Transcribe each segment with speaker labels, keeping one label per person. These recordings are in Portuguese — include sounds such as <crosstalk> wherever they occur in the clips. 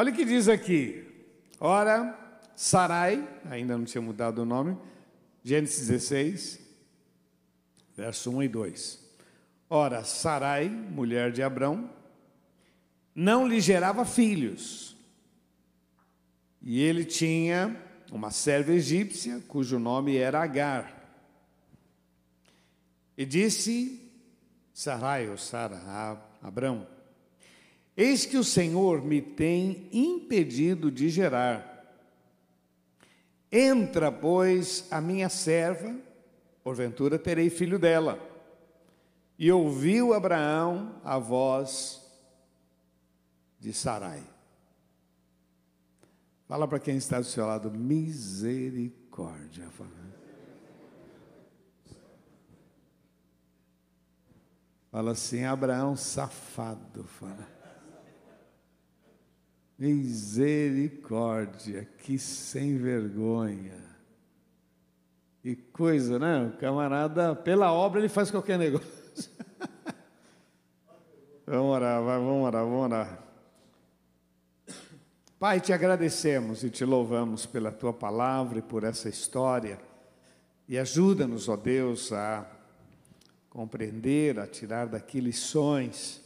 Speaker 1: Olha o que diz aqui. Ora, Sarai, ainda não tinha mudado o nome, Gênesis 16, verso 1 e 2. Ora, Sarai, mulher de Abrão, não lhe gerava filhos. E ele tinha uma serva egípcia, cujo nome era Agar. E disse Sarai, ou Sara, Abrão, Eis que o Senhor me tem impedido de gerar. Entra, pois, a minha serva, porventura terei filho dela. E ouviu Abraão a voz de Sarai. Fala para quem está do seu lado, misericórdia. Fala assim, Abraão safado, fala. Misericórdia, que sem vergonha. Que coisa, né? O camarada, pela obra, ele faz qualquer negócio. <laughs> vamos orar, vai, vamos orar, vamos orar. Pai, te agradecemos e te louvamos pela tua palavra e por essa história. E ajuda-nos, ó Deus, a compreender, a tirar daqui lições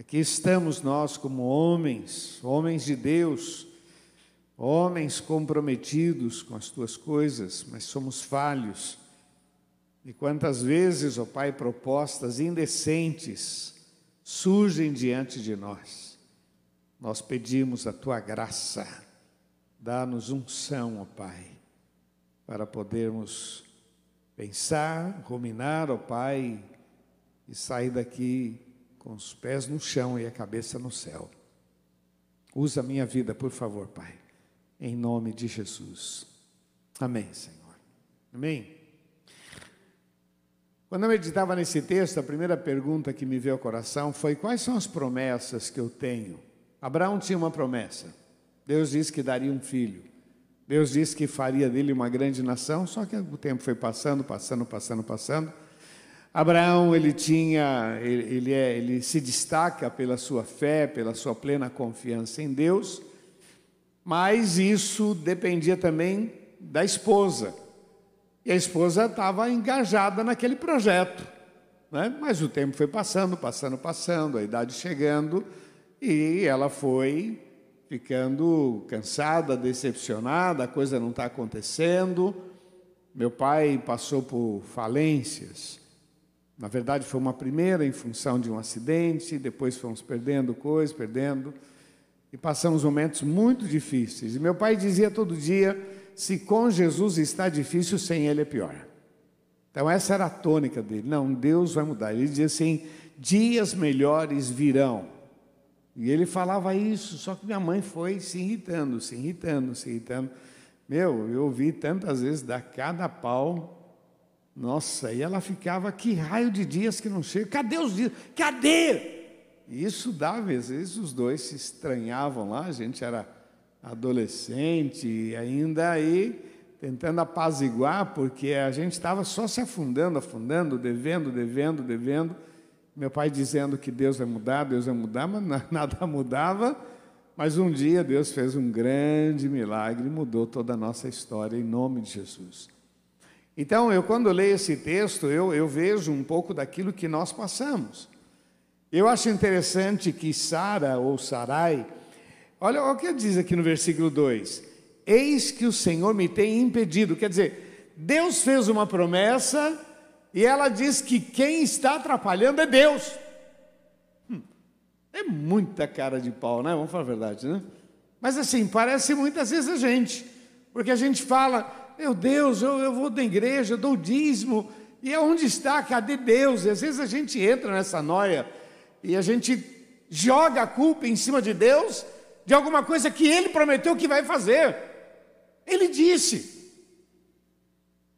Speaker 1: Aqui estamos nós como homens, homens de Deus, homens comprometidos com as tuas coisas, mas somos falhos. E quantas vezes, ó Pai, propostas indecentes surgem diante de nós. Nós pedimos a tua graça, dá-nos unção, ó Pai, para podermos pensar, ruminar, ó Pai, e sair daqui com os pés no chão e a cabeça no céu. Usa a minha vida, por favor, Pai, em nome de Jesus. Amém, Senhor. Amém. Quando eu meditava nesse texto, a primeira pergunta que me veio ao coração foi: quais são as promessas que eu tenho? Abraão tinha uma promessa. Deus disse que daria um filho. Deus disse que faria dele uma grande nação, só que o tempo foi passando, passando, passando, passando. Abraão ele tinha, ele, ele, é, ele se destaca pela sua fé, pela sua plena confiança em Deus, mas isso dependia também da esposa. E a esposa estava engajada naquele projeto. Né? Mas o tempo foi passando, passando, passando, a idade chegando, e ela foi ficando cansada, decepcionada, a coisa não está acontecendo. Meu pai passou por falências. Na verdade, foi uma primeira em função de um acidente, depois fomos perdendo coisas, perdendo, e passamos momentos muito difíceis. E meu pai dizia todo dia: se com Jesus está difícil, sem Ele é pior. Então, essa era a tônica dele. Não, Deus vai mudar. Ele dizia assim: dias melhores virão. E ele falava isso, só que minha mãe foi se irritando, se irritando, se irritando. Meu, eu ouvi tantas vezes dar cada pau nossa, e ela ficava, que raio de dias que não chega, cadê os dias? Cadê? E isso dava, às vezes os dois se estranhavam lá, a gente era adolescente e ainda aí tentando apaziguar, porque a gente estava só se afundando, afundando, devendo, devendo, devendo. Meu pai dizendo que Deus vai mudar, Deus vai mudar, mas <laughs> nada mudava. Mas um dia Deus fez um grande milagre mudou toda a nossa história em nome de Jesus. Então, eu quando leio esse texto, eu, eu vejo um pouco daquilo que nós passamos. Eu acho interessante que Sara ou Sarai, olha o que diz aqui no versículo 2: Eis que o Senhor me tem impedido. Quer dizer, Deus fez uma promessa e ela diz que quem está atrapalhando é Deus. Hum, é muita cara de pau, né? Vamos falar a verdade, né? Mas assim, parece muitas vezes a gente, porque a gente fala, meu Deus, eu, eu vou da igreja, dou dízimo, e onde está? Cadê Deus? E às vezes a gente entra nessa noia e a gente joga a culpa em cima de Deus de alguma coisa que Ele prometeu que vai fazer. Ele disse.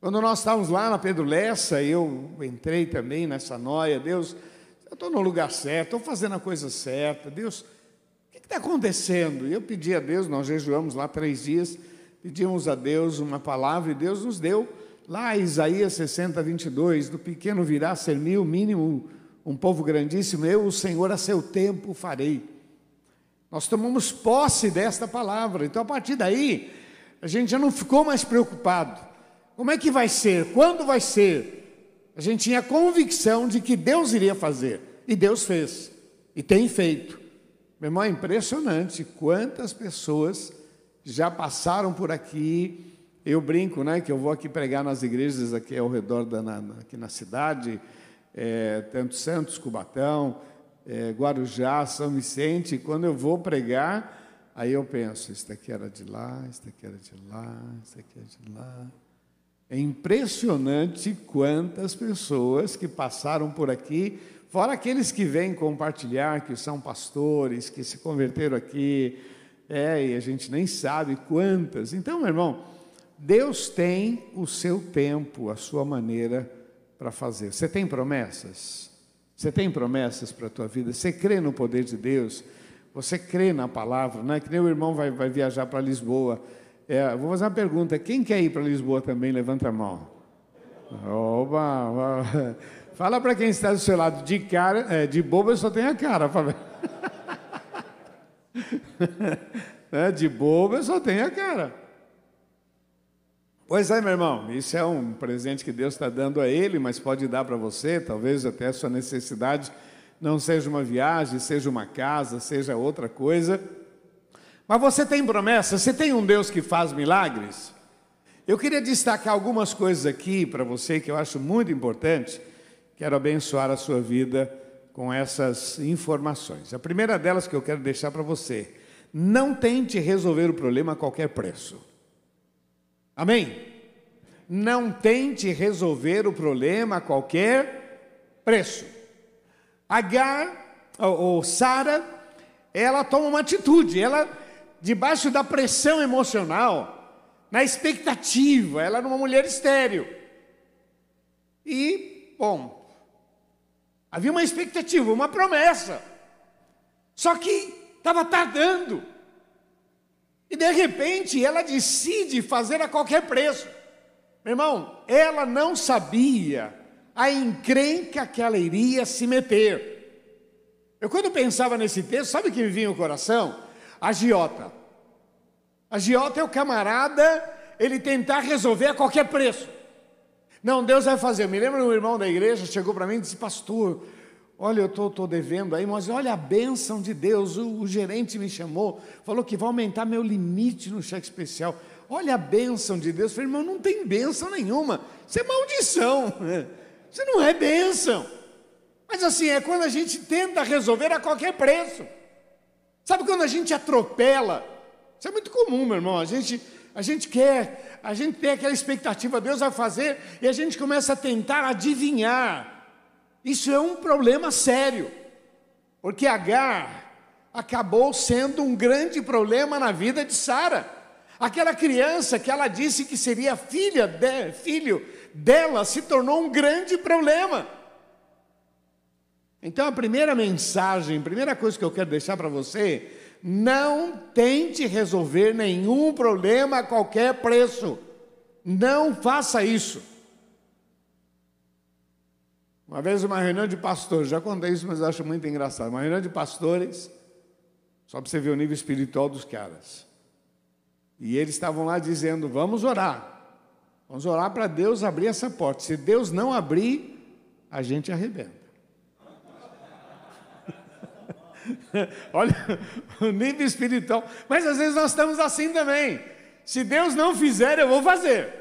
Speaker 1: Quando nós estávamos lá na Pedro Lessa, eu entrei também nessa noia, Deus, eu estou no lugar certo, estou fazendo a coisa certa, Deus, o que está acontecendo? E eu pedi a Deus, nós jejuamos lá três dias, pedimos a Deus uma palavra e Deus nos deu. Lá, Isaías 60, 22, do pequeno virá ser mil, mínimo um povo grandíssimo, eu, o Senhor, a seu tempo farei. Nós tomamos posse desta palavra. Então, a partir daí, a gente já não ficou mais preocupado. Como é que vai ser? Quando vai ser? A gente tinha convicção de que Deus iria fazer. E Deus fez. E tem feito. Meu irmão, é impressionante quantas pessoas já passaram por aqui. Eu brinco, né, que eu vou aqui pregar nas igrejas aqui ao redor da na, aqui na cidade, é, tanto Santos, Cubatão, é, Guarujá, São Vicente, quando eu vou pregar, aí eu penso, isso daqui era de lá, isso daqui era de lá, isso daqui é de lá. É impressionante quantas pessoas que passaram por aqui, fora aqueles que vêm compartilhar, que são pastores, que se converteram aqui, é, e a gente nem sabe quantas. Então, meu irmão, Deus tem o seu tempo, a sua maneira para fazer. Você tem promessas? Você tem promessas para a tua vida? Você crê no poder de Deus? Você crê na palavra? Não é que nem o irmão vai, vai viajar para Lisboa. É, vou fazer uma pergunta: quem quer ir para Lisboa também? Levanta a mão. Oba. <laughs> Fala para quem está do seu lado, de cara, é, de bobo eu só tenho a cara. <laughs> <laughs> é, de bobo eu só tenho a cara. Pois é, meu irmão, isso é um presente que Deus está dando a ele, mas pode dar para você, talvez até a sua necessidade não seja uma viagem, seja uma casa, seja outra coisa. Mas você tem promessa, você tem um Deus que faz milagres? Eu queria destacar algumas coisas aqui para você que eu acho muito importante. Quero abençoar a sua vida com essas informações. A primeira delas que eu quero deixar para você: não tente resolver o problema a qualquer preço. Amém? Não tente resolver o problema a qualquer preço. Agar, ou, Sara, ela toma uma atitude, ela, debaixo da pressão emocional, na expectativa, ela era uma mulher estéril. E, bom, havia uma expectativa, uma promessa. Só que estava tardando. E de repente ela decide fazer a qualquer preço. Meu irmão, ela não sabia a encrenca que ela iria se meter. Eu, quando pensava nesse texto, sabe o que me vinha no coração? A giota. A giota é o camarada, ele tentar resolver a qualquer preço. Não, Deus vai fazer. Eu me lembro um irmão da igreja chegou para mim e disse: Pastor, Olha, eu estou devendo aí, mas olha a bênção de Deus. O, o, gerente me chamou, falou que vai aumentar meu limite no cheque especial. Olha a bênção de Deus. Eu falei, irmão, não tem bênção nenhuma. Isso é maldição. <laughs> Isso não é bênção. Mas assim, é quando a gente tenta resolver a qualquer preço. Sabe quando a gente atropela? Isso é muito comum, meu irmão. A gente, a gente quer, a gente tem aquela expectativa, Deus vai fazer, e a gente começa a tentar adivinhar isso é um problema sério, porque Agar acabou sendo um grande problema na vida de Sara. Aquela criança que ela disse que seria filha de, filho dela se tornou um grande problema. Então a primeira mensagem, a primeira coisa que eu quero deixar para você, não tente resolver nenhum problema a qualquer preço. Não faça isso. Uma vez uma reunião de pastores, já contei isso, mas acho muito engraçado. Uma reunião de pastores, só para você ver o nível espiritual dos caras. E eles estavam lá dizendo: vamos orar. Vamos orar para Deus abrir essa porta. Se Deus não abrir, a gente arrebenta. <laughs> Olha o nível espiritual. Mas às vezes nós estamos assim também. Se Deus não fizer, eu vou fazer.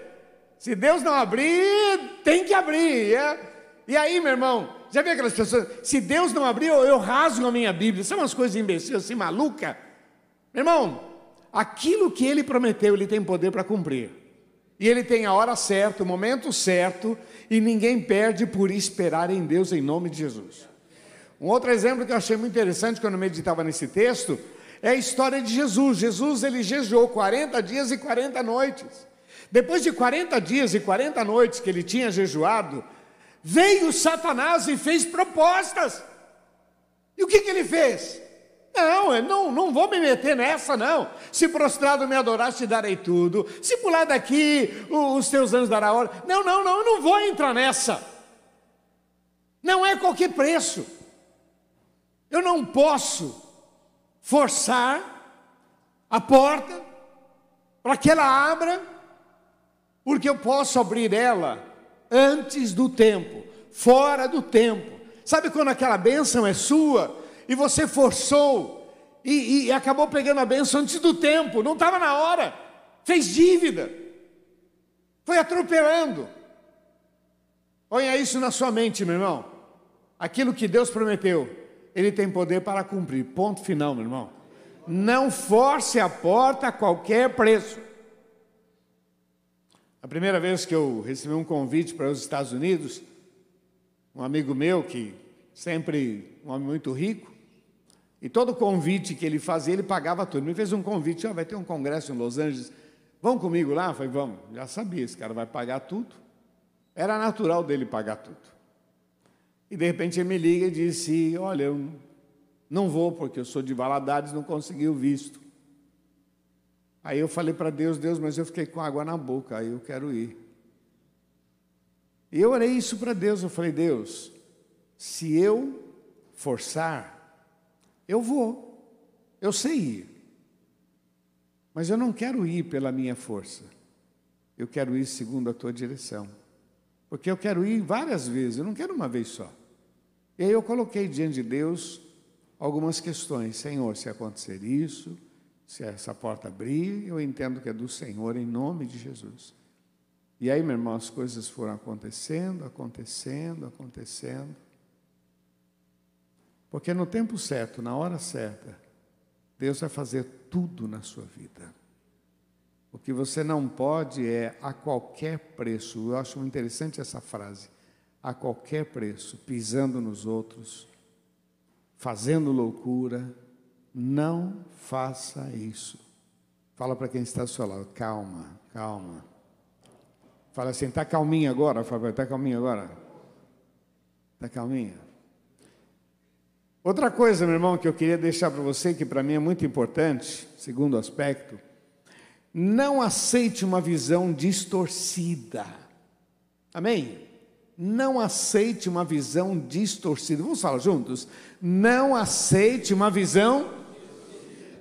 Speaker 1: Se Deus não abrir, tem que abrir. É e aí, meu irmão, já viu aquelas pessoas? Se Deus não abrir, eu, eu rasgo a minha Bíblia. São umas coisas imbecis, assim, maluca. Meu irmão, aquilo que ele prometeu, ele tem poder para cumprir. E ele tem a hora certa, o momento certo, e ninguém perde por esperar em Deus em nome de Jesus. Um outro exemplo que eu achei muito interessante quando meditava nesse texto é a história de Jesus. Jesus ele jejuou 40 dias e 40 noites. Depois de 40 dias e 40 noites que ele tinha jejuado, Veio Satanás e fez propostas. E o que, que ele fez? Não, eu não, não vou me meter nessa, não. Se prostrado me adorar, te darei tudo. Se pular daqui, os teus anos dará hora. Não, não, não, eu não vou entrar nessa. Não é qualquer preço. Eu não posso forçar a porta para que ela abra, porque eu posso abrir ela antes do tempo, fora do tempo. Sabe quando aquela bênção é sua e você forçou e, e acabou pegando a bênção antes do tempo, não estava na hora, fez dívida, foi atropelando. Ponha isso na sua mente, meu irmão. Aquilo que Deus prometeu, Ele tem poder para cumprir. Ponto final, meu irmão. Não force a porta a qualquer preço. A primeira vez que eu recebi um convite para os Estados Unidos, um amigo meu que sempre um homem muito rico, e todo convite que ele fazia, ele pagava tudo. Me fez um convite, oh, vai ter um congresso em Los Angeles, vão comigo lá? Eu falei, vamos. Já sabia, esse cara vai pagar tudo. Era natural dele pagar tudo. E de repente ele me liga e disse, olha, eu não vou porque eu sou de Valadares, não consegui o visto. Aí eu falei para Deus, Deus, mas eu fiquei com água na boca, aí eu quero ir. E eu orei isso para Deus, eu falei, Deus, se eu forçar, eu vou, eu sei ir. Mas eu não quero ir pela minha força, eu quero ir segundo a tua direção. Porque eu quero ir várias vezes, eu não quero uma vez só. E aí eu coloquei diante de Deus algumas questões. Senhor, se acontecer isso, se essa porta abrir, eu entendo que é do Senhor, em nome de Jesus. E aí, meu irmão, as coisas foram acontecendo, acontecendo, acontecendo. Porque no tempo certo, na hora certa, Deus vai fazer tudo na sua vida. O que você não pode é a qualquer preço. Eu acho interessante essa frase. A qualquer preço, pisando nos outros, fazendo loucura, não faça isso. Fala para quem está ao seu lado, calma, calma. Fala assim, está calminha agora, Fábio, está calminha agora? Está calminha? Outra coisa, meu irmão, que eu queria deixar para você, que para mim é muito importante, segundo aspecto, não aceite uma visão distorcida. Amém? Não aceite uma visão distorcida. Vamos falar juntos? Não aceite uma visão.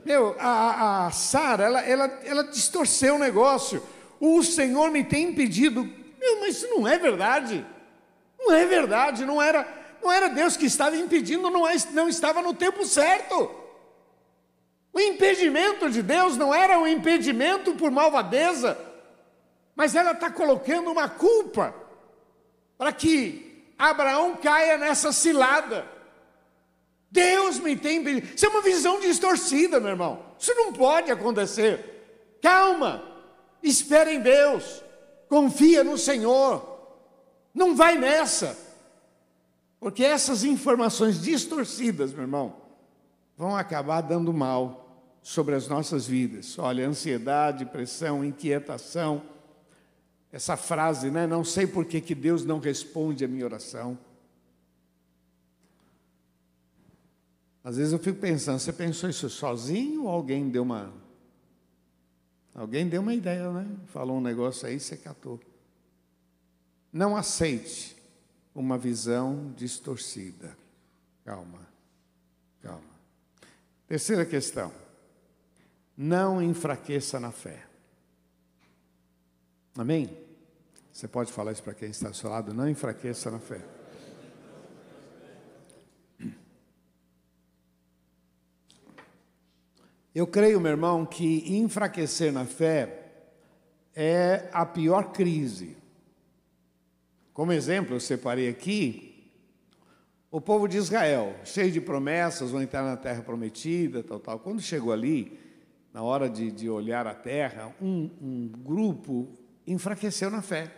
Speaker 1: Meu, a, a Sara, ela, ela, ela distorceu o negócio. O Senhor me tem impedido. Meu, mas isso não é verdade. Não é verdade, não era não era Deus que estava impedindo, não, é, não estava no tempo certo. O impedimento de Deus não era um impedimento por malvadeza, mas ela está colocando uma culpa para que Abraão caia nessa cilada. Deus me tem. Isso é uma visão distorcida, meu irmão. Isso não pode acontecer. Calma, espere em Deus, confia no Senhor. Não vai nessa. Porque essas informações distorcidas, meu irmão, vão acabar dando mal sobre as nossas vidas. Olha, ansiedade, pressão, inquietação. Essa frase, né? Não sei por que, que Deus não responde a minha oração. Às vezes eu fico pensando, você pensou isso sozinho ou alguém deu uma. Alguém deu uma ideia, né? Falou um negócio aí, você catou. Não aceite uma visão distorcida. Calma, calma. Terceira questão. Não enfraqueça na fé. Amém? Você pode falar isso para quem está ao seu lado? Não enfraqueça na fé. Eu creio, meu irmão, que enfraquecer na fé é a pior crise. Como exemplo, eu separei aqui o povo de Israel, cheio de promessas, vão entrar na terra prometida, tal, tal. Quando chegou ali, na hora de, de olhar a terra, um, um grupo enfraqueceu na fé.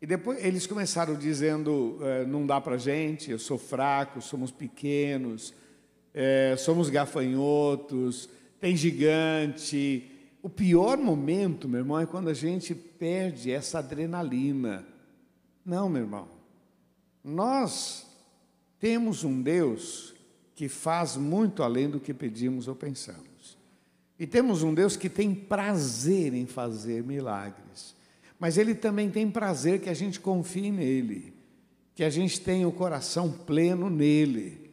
Speaker 1: E depois eles começaram dizendo: é, não dá para gente, eu sou fraco, somos pequenos, é, somos gafanhotos, tem gigante. O pior momento, meu irmão, é quando a gente perde essa adrenalina não, meu irmão. Nós temos um Deus que faz muito além do que pedimos ou pensamos. E temos um Deus que tem prazer em fazer milagres. Mas Ele também tem prazer que a gente confie nele, que a gente tenha o coração pleno nele.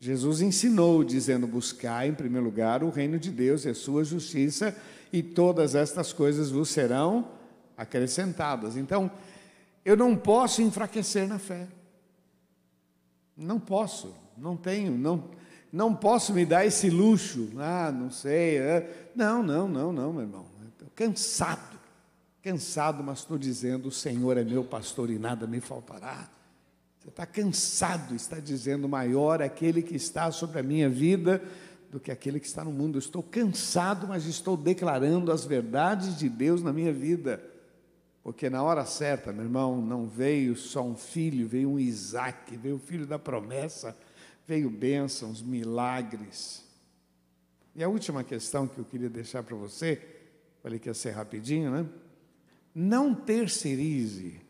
Speaker 1: Jesus ensinou, dizendo: buscar em primeiro lugar o reino de Deus e a sua justiça, e todas estas coisas vos serão acrescentadas. Então, eu não posso enfraquecer na fé. Não posso, não tenho, não, não posso me dar esse luxo. Ah, não sei. É. Não, não, não, não, meu irmão. Estou cansado, cansado, mas estou dizendo: o Senhor é meu pastor e nada me faltará. Você está cansado, está dizendo: maior é aquele que está sobre a minha vida do que aquele que está no mundo. Eu estou cansado, mas estou declarando as verdades de Deus na minha vida. Porque na hora certa, meu irmão, não veio só um filho, veio um Isaac, veio o filho da promessa, veio bênçãos, milagres. E a última questão que eu queria deixar para você, falei que ia ser rapidinho, né? Não terceirize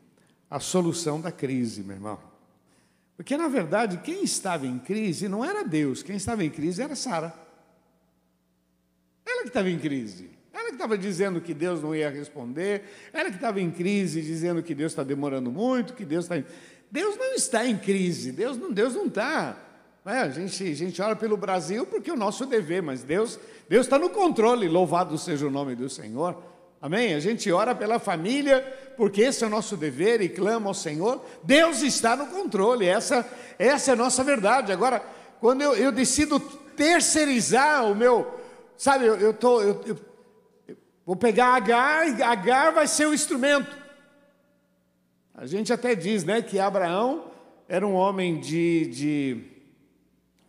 Speaker 1: a solução da crise, meu irmão. Porque, na verdade, quem estava em crise não era Deus, quem estava em crise era Sara. Ela que estava em crise. Ela que estava dizendo que Deus não ia responder, ela que estava em crise, dizendo que Deus está demorando muito, que Deus está. Deus não está em crise, Deus não Deus não está. É, a, gente, a gente ora pelo Brasil porque é o nosso dever, mas Deus Deus está no controle, louvado seja o nome do Senhor. Amém? A gente ora pela família porque esse é o nosso dever e clama ao Senhor. Deus está no controle, essa, essa é a nossa verdade. Agora, quando eu, eu decido terceirizar o meu, sabe, eu, eu, tô, eu, eu Vou pegar Agar e Agar vai ser o instrumento. A gente até diz né, que Abraão era um homem de, de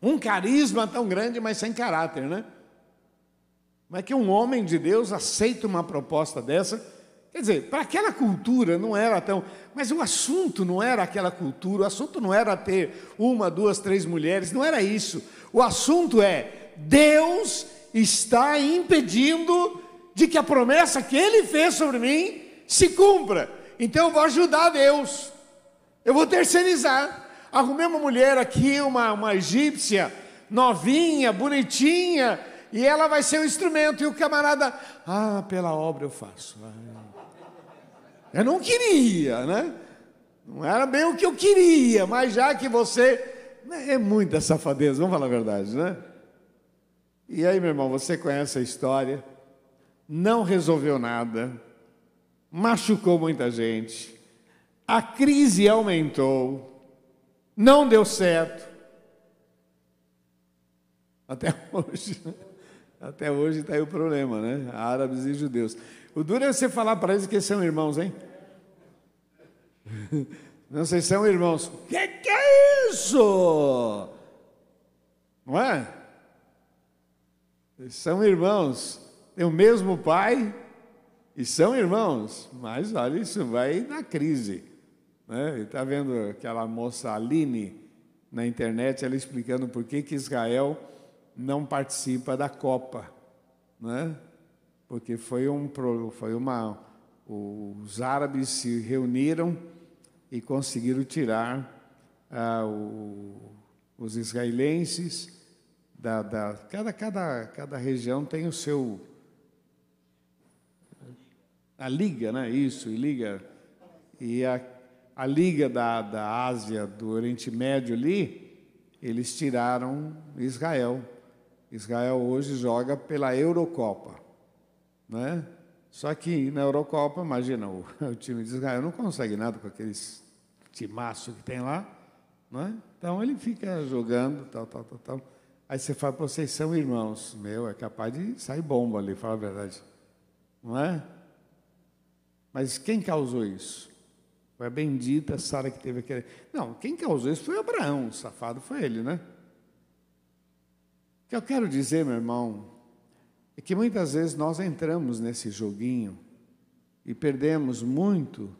Speaker 1: um carisma tão grande, mas sem caráter, né? É que um homem de Deus aceita uma proposta dessa? Quer dizer, para aquela cultura não era tão. Mas o assunto não era aquela cultura, o assunto não era ter uma, duas, três mulheres, não era isso. O assunto é: Deus está impedindo de que a promessa que ele fez sobre mim se cumpra. Então eu vou ajudar Deus. Eu vou terceirizar. Arrumei uma mulher aqui, uma, uma egípcia, novinha, bonitinha, e ela vai ser o instrumento. E o camarada, ah, pela obra eu faço. Eu não queria, né? Não era bem o que eu queria, mas já que você. É muita safadeza, vamos falar a verdade, né? E aí, meu irmão, você conhece a história não resolveu nada, machucou muita gente, a crise aumentou, não deu certo. Até <laughs> hoje, até hoje está aí o problema, né? Árabes e judeus. O duro é você falar para eles que são irmãos, hein? <laughs> Não, vocês são irmãos. Que, que é isso? Não é? São irmãos têm o mesmo pai e são irmãos, mas olha, isso vai na crise. Né? Está vendo aquela moça Aline na internet, ela explicando por que, que Israel não participa da Copa. Né? Porque foi, um, foi uma. Os árabes se reuniram e conseguiram tirar ah, o, os israelenses da, da, cada, cada, cada região tem o seu a Liga, né? Isso, e Liga. E a, a Liga da, da Ásia, do Oriente Médio ali, eles tiraram Israel. Israel hoje joga pela Eurocopa, né? Só que na Eurocopa, imagina, o, <laughs> o time de Israel não consegue nada com aqueles timaço que tem lá, né? Então ele fica jogando, tal, tal, tal, tal. Aí você fala, vocês são irmãos. Meu, é capaz de sair bomba ali, fala a verdade. Não é? Mas quem causou isso? Foi a bendita Sara que teve aquele. Não, quem causou isso foi Abraão, o safado foi ele, né? O que eu quero dizer, meu irmão, é que muitas vezes nós entramos nesse joguinho e perdemos muito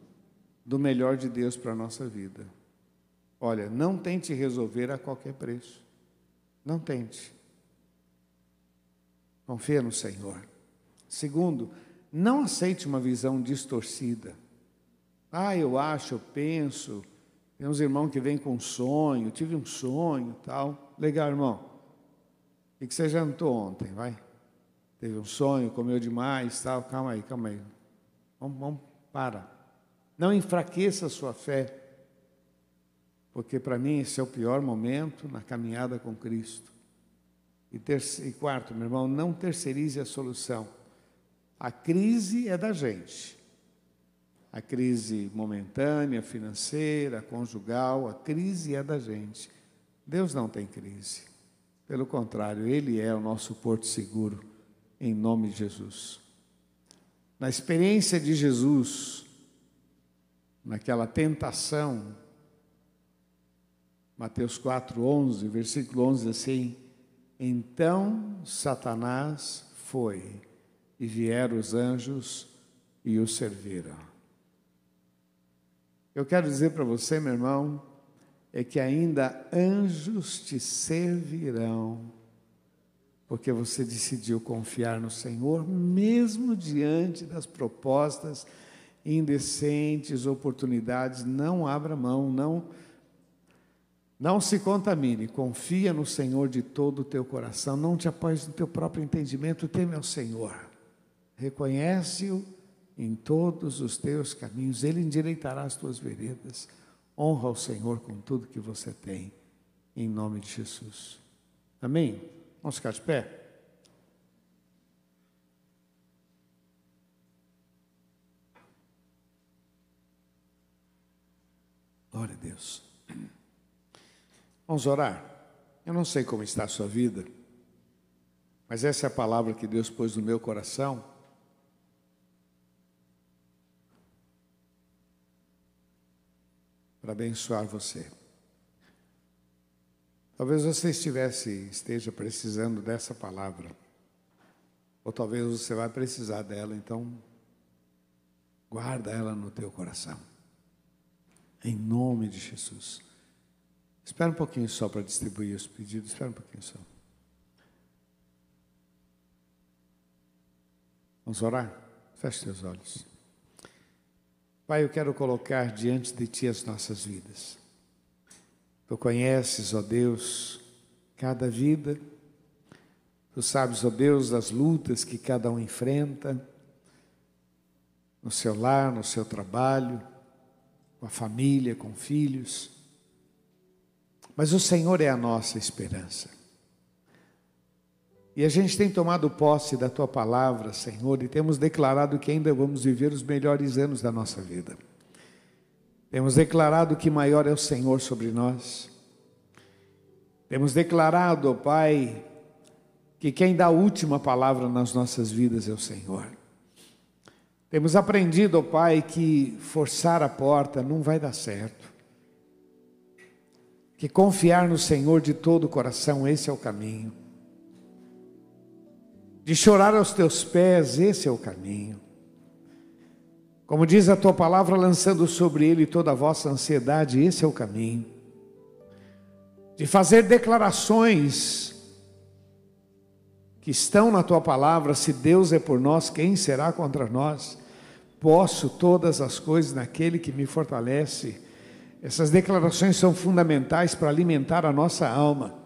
Speaker 1: do melhor de Deus para a nossa vida. Olha, não tente resolver a qualquer preço. Não tente. Confia no Senhor. Segundo, não aceite uma visão distorcida. Ah, eu acho, eu penso. Tem uns irmãos que vêm com um sonho, tive um sonho tal. Legal, irmão. O que você jantou ontem, vai? Teve um sonho, comeu demais, tal. Calma aí, calma aí. Vamos, vamos, para. Não enfraqueça a sua fé. porque para mim esse é o pior momento na caminhada com Cristo. E, terceiro, e quarto, meu irmão, não terceirize a solução. A crise é da gente. A crise momentânea, financeira, conjugal, a crise é da gente. Deus não tem crise. Pelo contrário, Ele é o nosso porto seguro, em nome de Jesus. Na experiência de Jesus, naquela tentação, Mateus 4, 11, versículo 11, assim: Então Satanás foi, e vieram os anjos e o serviram. Eu quero dizer para você, meu irmão, é que ainda anjos te servirão, porque você decidiu confiar no Senhor, mesmo diante das propostas indecentes, oportunidades. Não abra mão, não, não se contamine, confia no Senhor de todo o teu coração, não te apoies no teu próprio entendimento, teme ao Senhor, reconhece-o em todos os teus caminhos, Ele endireitará as tuas veredas. Honra o Senhor com tudo que você tem, em nome de Jesus. Amém? Vamos ficar de pé? Glória a Deus. Vamos orar. Eu não sei como está a sua vida, mas essa é a palavra que Deus pôs no meu coração para abençoar você. Talvez você estivesse, esteja precisando dessa palavra, ou talvez você vai precisar dela, então guarda ela no teu coração. Em nome de Jesus. Espera um pouquinho só para distribuir os pedidos, espera um pouquinho só. Vamos orar? Feche teus olhos. Pai, eu quero colocar diante de Ti as nossas vidas. Tu conheces, ó Deus, cada vida. Tu sabes, ó Deus, das lutas que cada um enfrenta, no seu lar, no seu trabalho, com a família, com filhos. Mas o Senhor é a nossa esperança. E a gente tem tomado posse da tua palavra, Senhor, e temos declarado que ainda vamos viver os melhores anos da nossa vida. Temos declarado que maior é o Senhor sobre nós. Temos declarado, Pai, que quem dá a última palavra nas nossas vidas é o Senhor. Temos aprendido, Pai, que forçar a porta não vai dar certo. Que confiar no Senhor de todo o coração, esse é o caminho de chorar aos teus pés, esse é o caminho. Como diz a tua palavra, lançando sobre ele toda a vossa ansiedade, esse é o caminho. De fazer declarações que estão na tua palavra, se Deus é por nós, quem será contra nós? Posso todas as coisas naquele que me fortalece. Essas declarações são fundamentais para alimentar a nossa alma.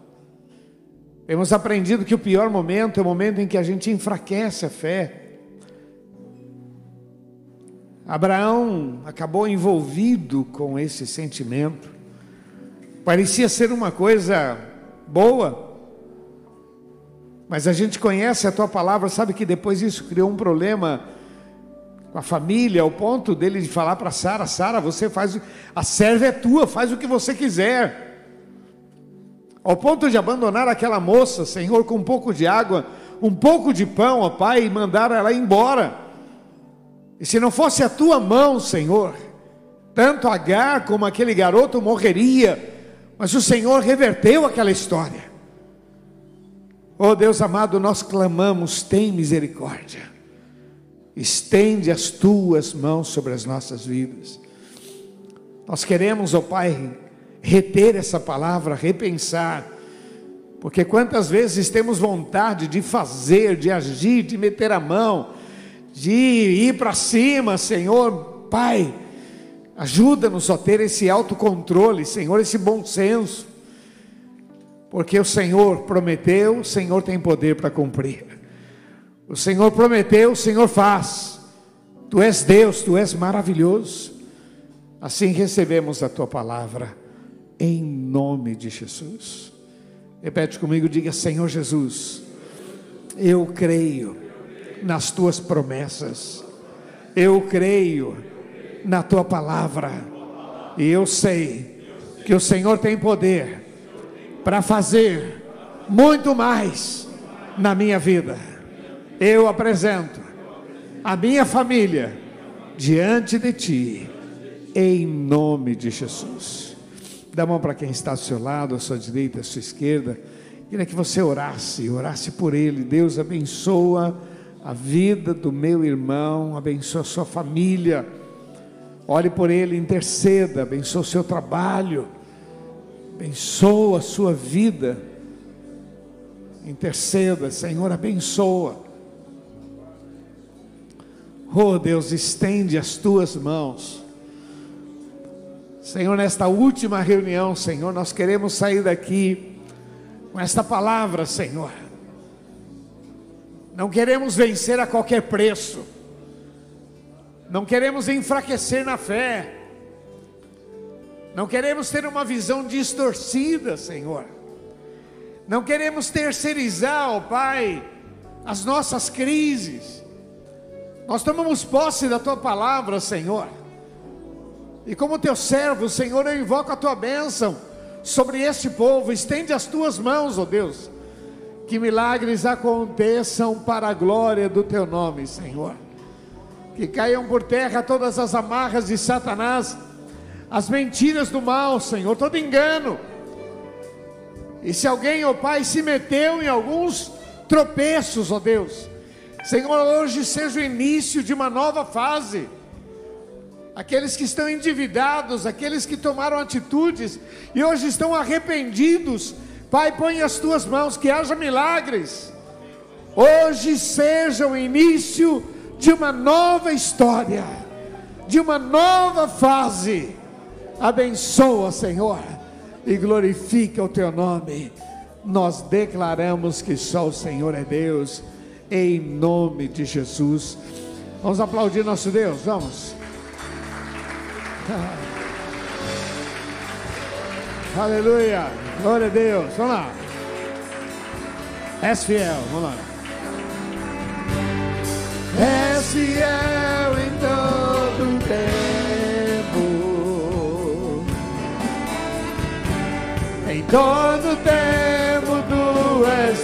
Speaker 1: Temos aprendido que o pior momento é o momento em que a gente enfraquece a fé. Abraão acabou envolvido com esse sentimento. Parecia ser uma coisa boa, mas a gente conhece a tua palavra, sabe que depois isso criou um problema com a família, ao ponto dele de falar para Sara: Sara, você faz, a serva é tua, faz o que você quiser ao ponto de abandonar aquela moça, Senhor, com um pouco de água, um pouco de pão, ó Pai, e mandar ela embora. E se não fosse a tua mão, Senhor, tanto Agar como aquele garoto morreria, mas o Senhor reverteu aquela história. Oh Deus amado, nós clamamos, tem misericórdia, estende as tuas mãos sobre as nossas vidas. Nós queremos, ó oh Pai, reter essa palavra, repensar. Porque quantas vezes temos vontade de fazer, de agir, de meter a mão, de ir para cima, Senhor, Pai, ajuda-nos a ter esse autocontrole, Senhor, esse bom senso. Porque o Senhor prometeu, o Senhor tem poder para cumprir. O Senhor prometeu, o Senhor faz. Tu és Deus, tu és maravilhoso. Assim recebemos a tua palavra em nome de Jesus. Repete comigo, diga: Senhor Jesus, eu creio nas tuas promessas, eu creio na tua palavra, e eu sei que o Senhor tem poder para fazer muito mais na minha vida. Eu apresento a minha família diante de ti, em nome de Jesus. Dá a mão para quem está ao seu lado, à sua direita, à sua esquerda. Queria que você orasse, orasse por ele. Deus abençoa a vida do meu irmão, abençoa a sua família. Ore por ele, interceda, abençoa o seu trabalho, abençoa a sua vida. Interceda, Senhor, abençoa. Oh Deus, estende as tuas mãos. Senhor, nesta última reunião, Senhor, nós queremos sair daqui com esta palavra, Senhor. Não queremos vencer a qualquer preço. Não queremos enfraquecer na fé. Não queremos ter uma visão distorcida, Senhor. Não queremos terceirizar, ó Pai, as nossas crises. Nós tomamos posse da tua palavra, Senhor. E como teu servo, Senhor, eu invoco a tua bênção sobre este povo. Estende as tuas mãos, ó Deus. Que milagres aconteçam para a glória do teu nome, Senhor. Que caiam por terra todas as amarras de Satanás, as mentiras do mal, Senhor, todo engano. E se alguém, ó Pai, se meteu em alguns tropeços, ó Deus, Senhor, hoje seja o início de uma nova fase aqueles que estão endividados, aqueles que tomaram atitudes e hoje estão arrependidos. Pai, põe as tuas mãos, que haja milagres. Hoje seja o início de uma nova história, de uma nova fase. Abençoa, Senhor, e glorifica o teu nome. Nós declaramos que só o Senhor é Deus, em nome de Jesus. Vamos aplaudir nosso Deus, vamos. Aleluia. Glória a Deus. Vamos lá. És fiel. Vamos lá. És fiel em todo tempo. Em todo tempo tu és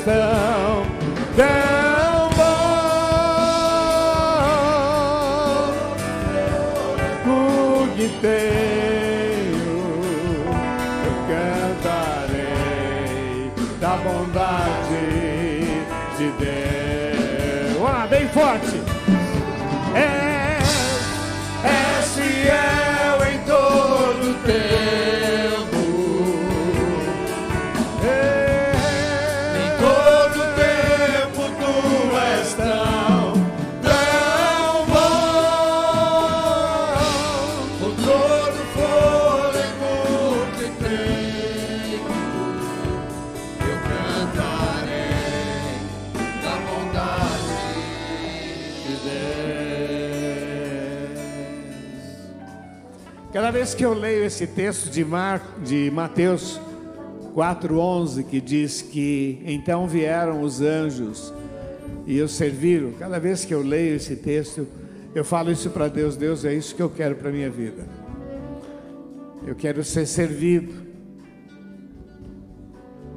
Speaker 1: tenho, eu cantarei da bondade de Deus. Lá, bem forte. Vez que eu leio esse texto de, Mar, de Mateus 4,11, que diz que então vieram os anjos e os serviram, cada vez que eu leio esse texto, eu falo isso para Deus: Deus, é isso que eu quero para a minha vida. Eu quero ser servido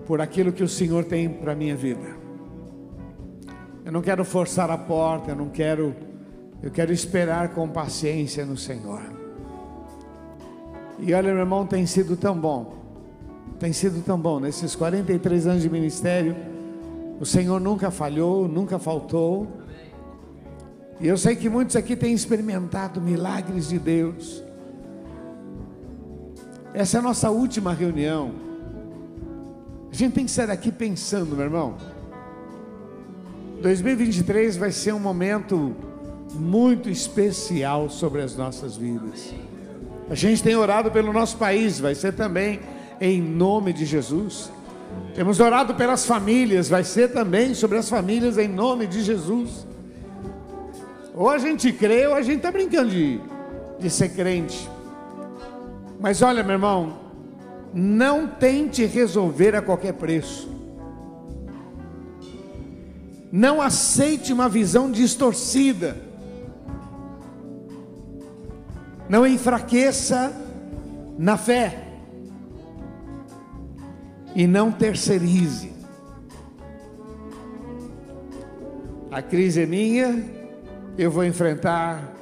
Speaker 1: por aquilo que o Senhor tem para a minha vida. Eu não quero forçar a porta, eu não quero, eu quero esperar com paciência no Senhor. E olha, meu irmão, tem sido tão bom, tem sido tão bom, nesses 43 anos de ministério, o Senhor nunca falhou, nunca faltou. E eu sei que muitos aqui têm experimentado milagres de Deus. Essa é a nossa última reunião. A gente tem que sair daqui pensando, meu irmão. 2023 vai ser um momento muito especial sobre as nossas vidas. A gente tem orado pelo nosso país, vai ser também em nome de Jesus. Temos orado pelas famílias, vai ser também sobre as famílias em nome de Jesus. Ou a gente crê, ou a gente está brincando de, de ser crente. Mas olha, meu irmão, Não tente resolver a qualquer preço. Não aceite uma visão distorcida. Não enfraqueça na fé. E não terceirize. A crise é minha, eu vou enfrentar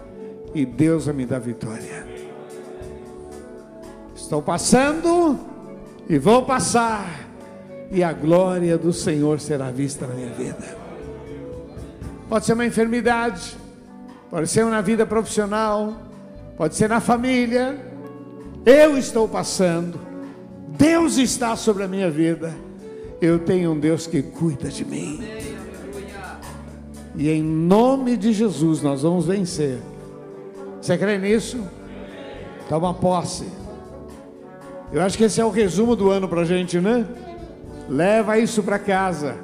Speaker 1: e Deus vai me dar vitória. Estou passando e vou passar, e a glória do Senhor será vista na minha vida. Pode ser uma enfermidade, pode ser na vida profissional, pode ser na família. Eu estou passando, Deus está sobre a minha vida. Eu tenho um Deus que cuida de mim. E em nome de Jesus nós vamos vencer. Você crê nisso? Toma posse. Eu acho que esse é o resumo do ano para a gente, né? Leva isso para casa,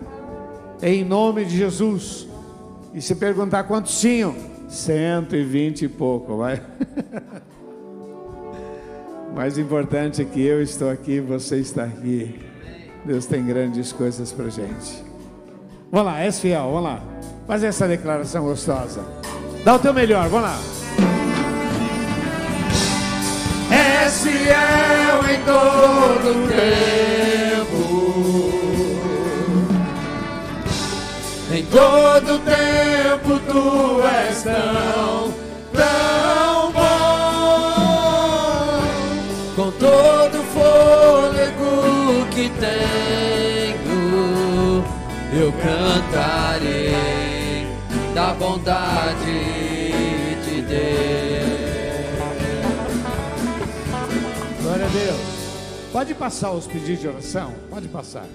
Speaker 1: em nome de Jesus. E se perguntar quantos tinham, 120 e pouco, vai. <laughs> Mais importante é que eu estou aqui, você está aqui. Deus tem grandes coisas para gente. Vamos lá, és fiel, vamos lá. Faz essa declaração gostosa. Dá o teu melhor, vamos lá.
Speaker 2: És fiel em todo tempo. Em todo tempo tu tão, tão bom. Com todo o fôlego que tenho, eu cantarei da bondade de Deus.
Speaker 1: Glória a Deus. Pode passar os pedidos de oração? Pode passar.